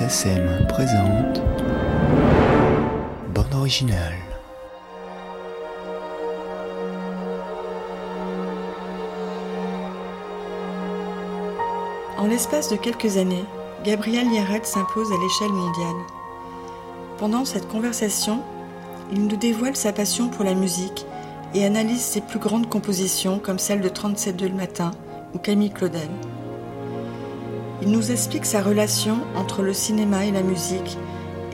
SACEM présente Bande originale. En l'espace de quelques années, Gabriel Yared s'impose à l'échelle mondiale. Pendant cette conversation, il nous dévoile sa passion pour la musique et analyse ses plus grandes compositions comme celle de 37 le matin ou Camille Claudel. Il nous explique sa relation entre le cinéma et la musique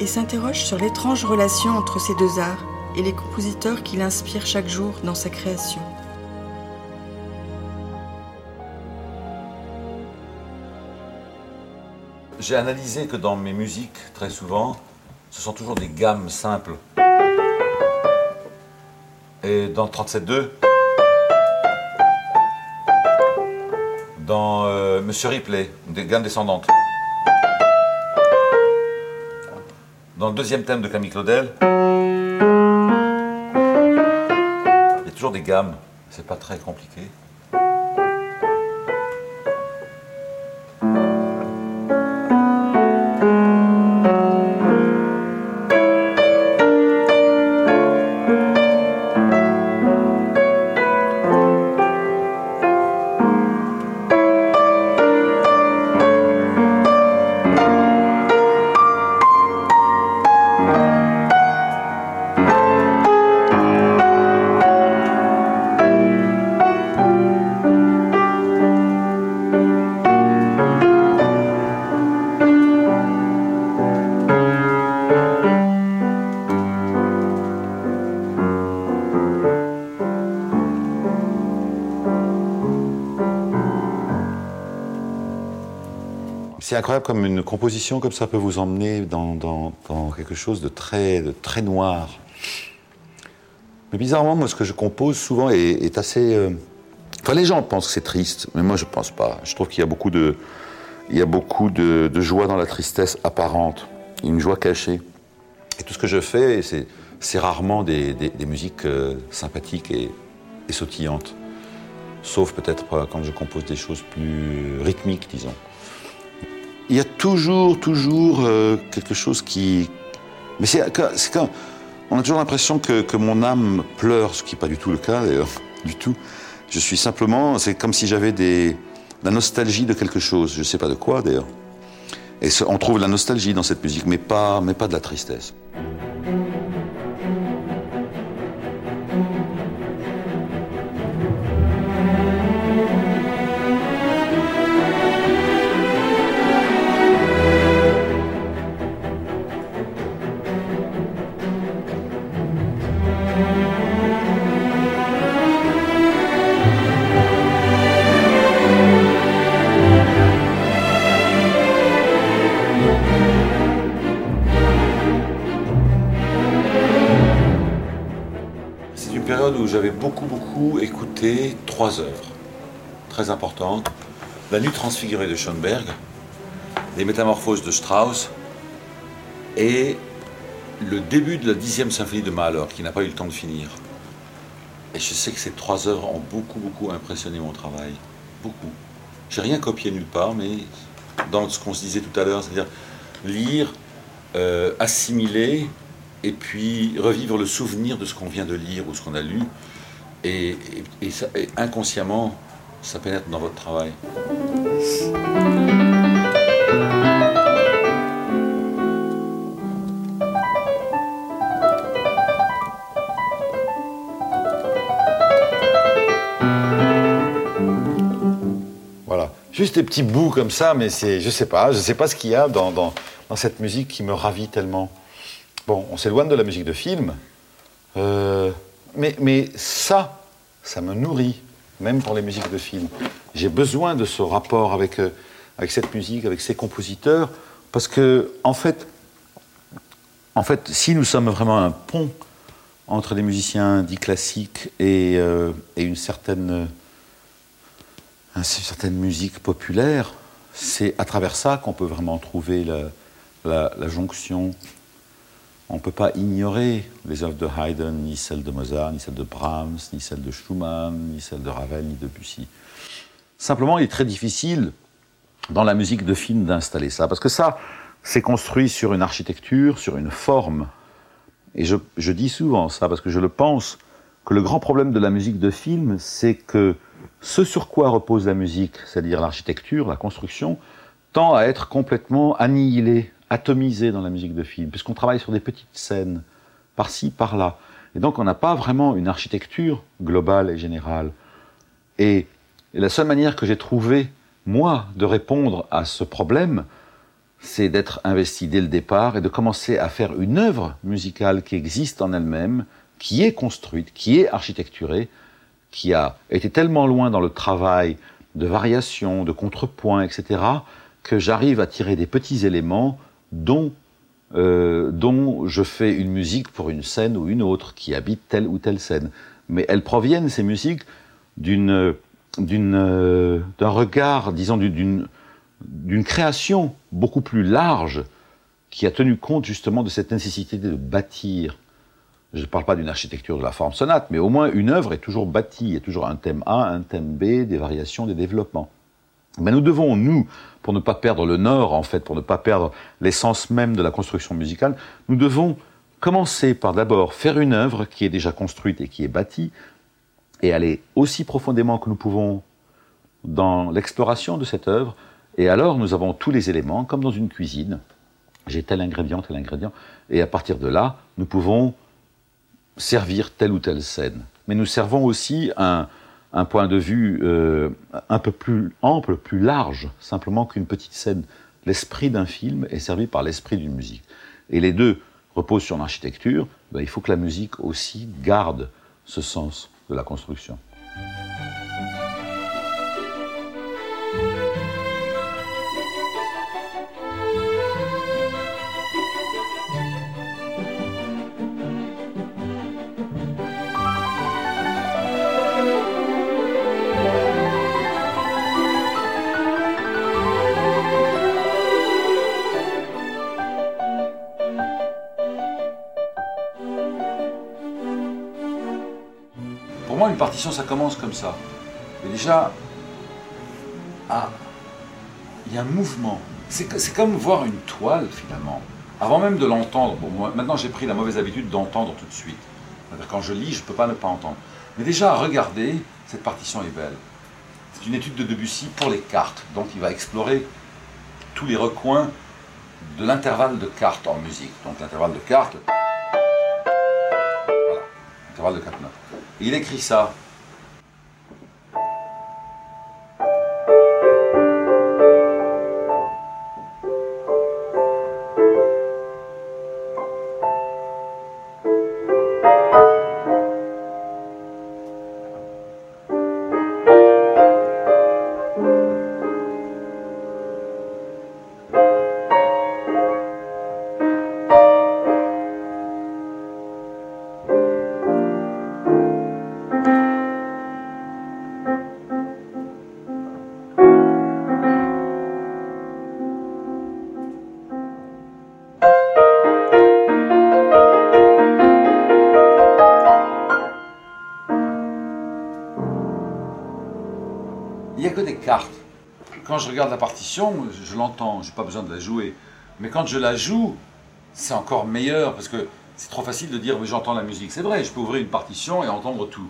et s'interroge sur l'étrange relation entre ces deux arts et les compositeurs qui l'inspirent chaque jour dans sa création. J'ai analysé que dans mes musiques, très souvent, ce sont toujours des gammes simples. Et dans 37.2, dans euh, Monsieur Ripley, des gammes descendantes. Dans le deuxième thème de Camille Claudel, il y a toujours des gammes, c'est pas très compliqué. C'est incroyable comme une composition comme ça peut vous emmener dans, quelque chose de très, noir. Mais bizarrement, moi, ce que je compose souvent est, assez. euh, Enfin, les gens pensent que c'est triste, mais moi, je pense pas. Je trouve qu'il y a beaucoup de, il y a beaucoup de, joie dans la tristesse apparente, une joie cachée. Et tout ce que je fais, c'est, rarement des musiques euh, sympathiques et, et sautillantes. Sauf peut-être euh, quand je compose des choses plus rythmiques, disons. Il y a toujours, toujours euh, quelque chose qui. Mais c'est quand, On a toujours l'impression que, que mon âme pleure, ce qui n'est pas du tout le cas d'ailleurs, du tout. Je suis simplement. C'est comme si j'avais des, la nostalgie de quelque chose. Je ne sais pas de quoi d'ailleurs. Et on trouve la nostalgie dans cette musique, mais pas, mais pas de la tristesse. Période où j'avais beaucoup, beaucoup écouté trois œuvres très importantes. La Nuit transfigurée de Schoenberg, Les Métamorphoses de Strauss et le début de la dixième symphonie de Mahler, qui n'a pas eu le temps de finir. Et je sais que ces trois œuvres ont beaucoup, beaucoup impressionné mon travail. Beaucoup. J'ai rien copié nulle part, mais dans ce qu'on se disait tout à l'heure, c'est-à-dire lire, euh, assimiler, et puis revivre le souvenir de ce qu'on vient de lire ou ce qu'on a lu, et, inconsciemment, ça pénètre dans votre travail. Voilà. Juste des petits bouts comme ça, mais c'est, je sais pas, je sais pas ce qu'il y a dans cette musique qui me ravit tellement. Bon, on s'éloigne de la musique de film, euh, mais, ça, ça me nourrit, même pour les musiques de film. J'ai besoin de ce rapport avec, euh, avec cette musique, avec ces compositeurs, parce que, en fait, en fait, si nous sommes vraiment un pont entre les musiciens dits classiques et, euh, une certaine certaine musique populaire, c'est à travers ça qu'on peut vraiment trouver la jonction. On ne peut pas ignorer les œuvres de Haydn, ni celles de Mozart, ni celles de Brahms, ni celles de Schumann, ni celles de Ravel, ni de Debussy. Simplement, il est très difficile dans la musique de film d'installer ça, parce que ça, c'est construit sur une architecture, sur une forme. Et je, je, dis souvent ça parce que je le pense, que le grand problème de la musique de film, c'est que ce sur quoi repose la musique, c'est-à-dire l'architecture, la construction, tend à être complètement annihilé, atomisé dans la musique de film, puisqu'on travaille sur des petites scènes, par-ci, par-là. Et donc on n'a pas vraiment une architecture globale et générale. Et, la seule manière que j'ai trouvé, moi, de répondre à ce problème, c'est d'être investi dès le départ et de commencer à faire une œuvre musicale qui existe en elle-même, qui est construite, qui est architecturée, qui a été tellement loin dans le travail de variation, de contrepoint, etc., que j'arrive à tirer des petits éléments dont euh, dont je fais une musique pour une scène ou une autre, qui habite telle ou telle scène. Mais elles proviennent, ces musiques, euh, d'un regard, disons, d'une, d'une création beaucoup plus large qui a tenu compte justement de cette nécessité de bâtir. Je ne parle pas d'une architecture de la forme sonate, mais au moins une œuvre est toujours bâtie, il y a toujours un thème A, un thème B, des variations, des développements. Mais nous devons, nous, pour ne pas perdre le nord, en fait, pour ne pas perdre l'essence même de la construction musicale, nous devons commencer par d'abord faire une œuvre qui est déjà construite et qui est bâtie, et aller aussi profondément que nous pouvons dans l'exploration de cette œuvre, et alors nous avons tous les éléments, comme dans une cuisine. J'ai tel ingrédient, tel ingrédient, et à partir de là, nous pouvons servir telle ou telle scène. Mais nous servons aussi un, un point de vue euh, un peu plus ample, plus large, simplement qu'une petite scène. L'esprit d'un film est servi par l'esprit d'une musique. Et les deux reposent sur l'architecture, ben, il faut que la musique aussi garde ce sens de la construction. Une partition, ça commence comme ça. Et déjà, ah, il y a un mouvement. C'est comme voir une toile, finalement. Avant même de l'entendre, bon, moi, maintenant j'ai pris la mauvaise habitude d'entendre tout de suite. Quand je lis, je ne peux pas ne pas entendre. Mais déjà, regardez, cette partition est belle. C'est une étude de Debussy pour les cartes. Donc il va explorer tous les recoins de l'intervalle de cartes en musique. Donc l'intervalle de cartes, voilà, intervalle de quatre notes. Il écrit ça quand je regarde la partition, je l'entends, je n'ai pas besoin de la jouer. Mais quand je la joue, c'est encore meilleur parce que c'est trop facile de dire mais j'entends la musique. C'est vrai, je peux ouvrir une partition et entendre tout.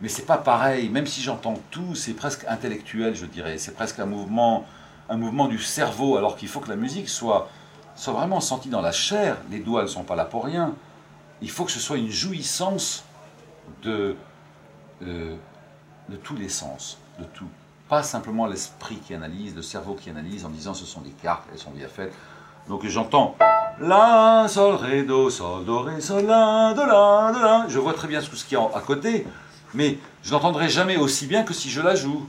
Mais c'est pas pareil. Même si j'entends tout, c'est presque intellectuel, je dirais. C'est presque un mouvement, un mouvement du cerveau. Alors qu'il faut que la musique soit, soit vraiment sentie dans la chair. Les doigts ne sont pas là pour rien. Il faut que ce soit une jouissance de, euh, de tous les sens, de tout. Pas simplement l'esprit qui analyse, le cerveau qui analyse en disant ce sont des cartes, elles sont bien faites. Donc j'entends La, Sol, Ré, Do, Sol, Do, Ré, Sol, La, Do, La, Do, La. Je vois très bien tout ce qu'il y a à côté, mais je n'entendrai jamais aussi bien que si je la joue.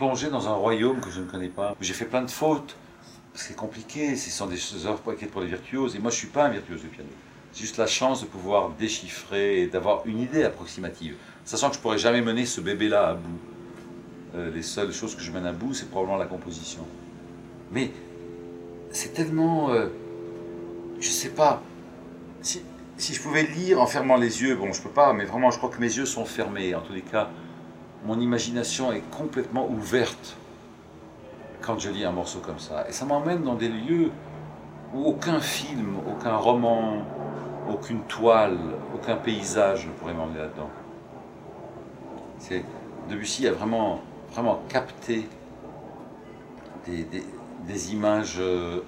Plonger dans un royaume que je ne connais pas. J'ai fait plein de fautes. C'est compliqué, ce sont des heures pour les virtuoses. Et moi, je ne suis pas un virtuose du piano. C'est juste la chance de pouvoir déchiffrer et d'avoir une idée approximative. Sachant que je ne pourrais jamais mener ce bébé-là à bout. Euh, les seules choses que je mène à bout, c'est probablement la composition. Mais c'est tellement. Euh, je ne sais pas. Si, si, je pouvais lire en fermant les yeux, bon, je ne peux pas, mais vraiment, je crois que mes yeux sont fermés. En tous les cas, mon imagination est complètement ouverte quand je lis un morceau comme ça. Et ça m'emmène dans des lieux où aucun film, aucun roman, aucune toile, aucun paysage ne pourrait m'emmener là-dedans. Debussy a vraiment, vraiment capté des, images euh,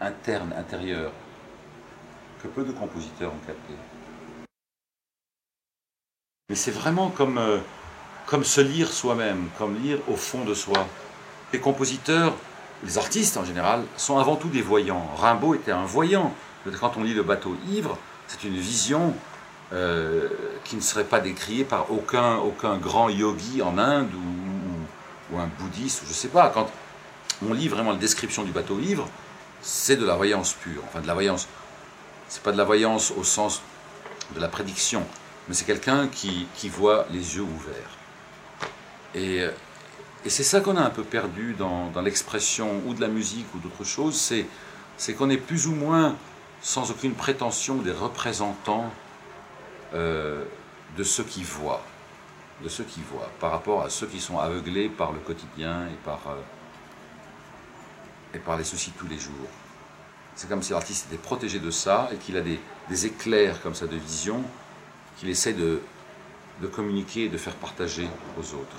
internes, intérieures, que peu de compositeurs ont capté. Mais c'est vraiment comme, euh, comme se lire soi-même, comme lire au fond de soi. Les compositeurs, les artistes en général, sont avant tout des voyants. Rimbaud était un voyant. Quand on lit Le bateau ivre, c'est une vision euh, qui ne serait pas décriée par aucun, aucun grand yogi en Inde ou, ou un bouddhiste, je ne sais pas. Quand on lit vraiment la description du bateau ivre, c'est de la voyance pure. Enfin, de la voyance. C'est pas de la voyance au sens de la prédiction, mais c'est quelqu'un qui voit les yeux ouverts. Et, et c'est ça qu'on a un peu perdu dans, l'expression ou de la musique ou d'autre chose, c'est, qu'on est plus ou moins, sans aucune prétention, des représentants euh, de ceux qui voient, de ceux qui voient, par rapport à ceux qui sont aveuglés par le quotidien et par, euh, les soucis de tous les jours. C'est comme si l'artiste était protégé de ça et qu'il a des, des, éclairs comme ça de vision qu'il essaie de, de communiquer et de faire partager aux autres.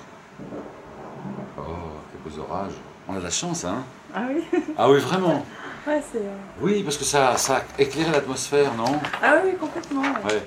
Oh, quels beaux orages. On a de la chance, hein Ah oui Ah oui, vraiment Ouais, c'est... Oui, parce que ça, ça a éclairé l'atmosphère, non? Ah oui, complètement. Ouais.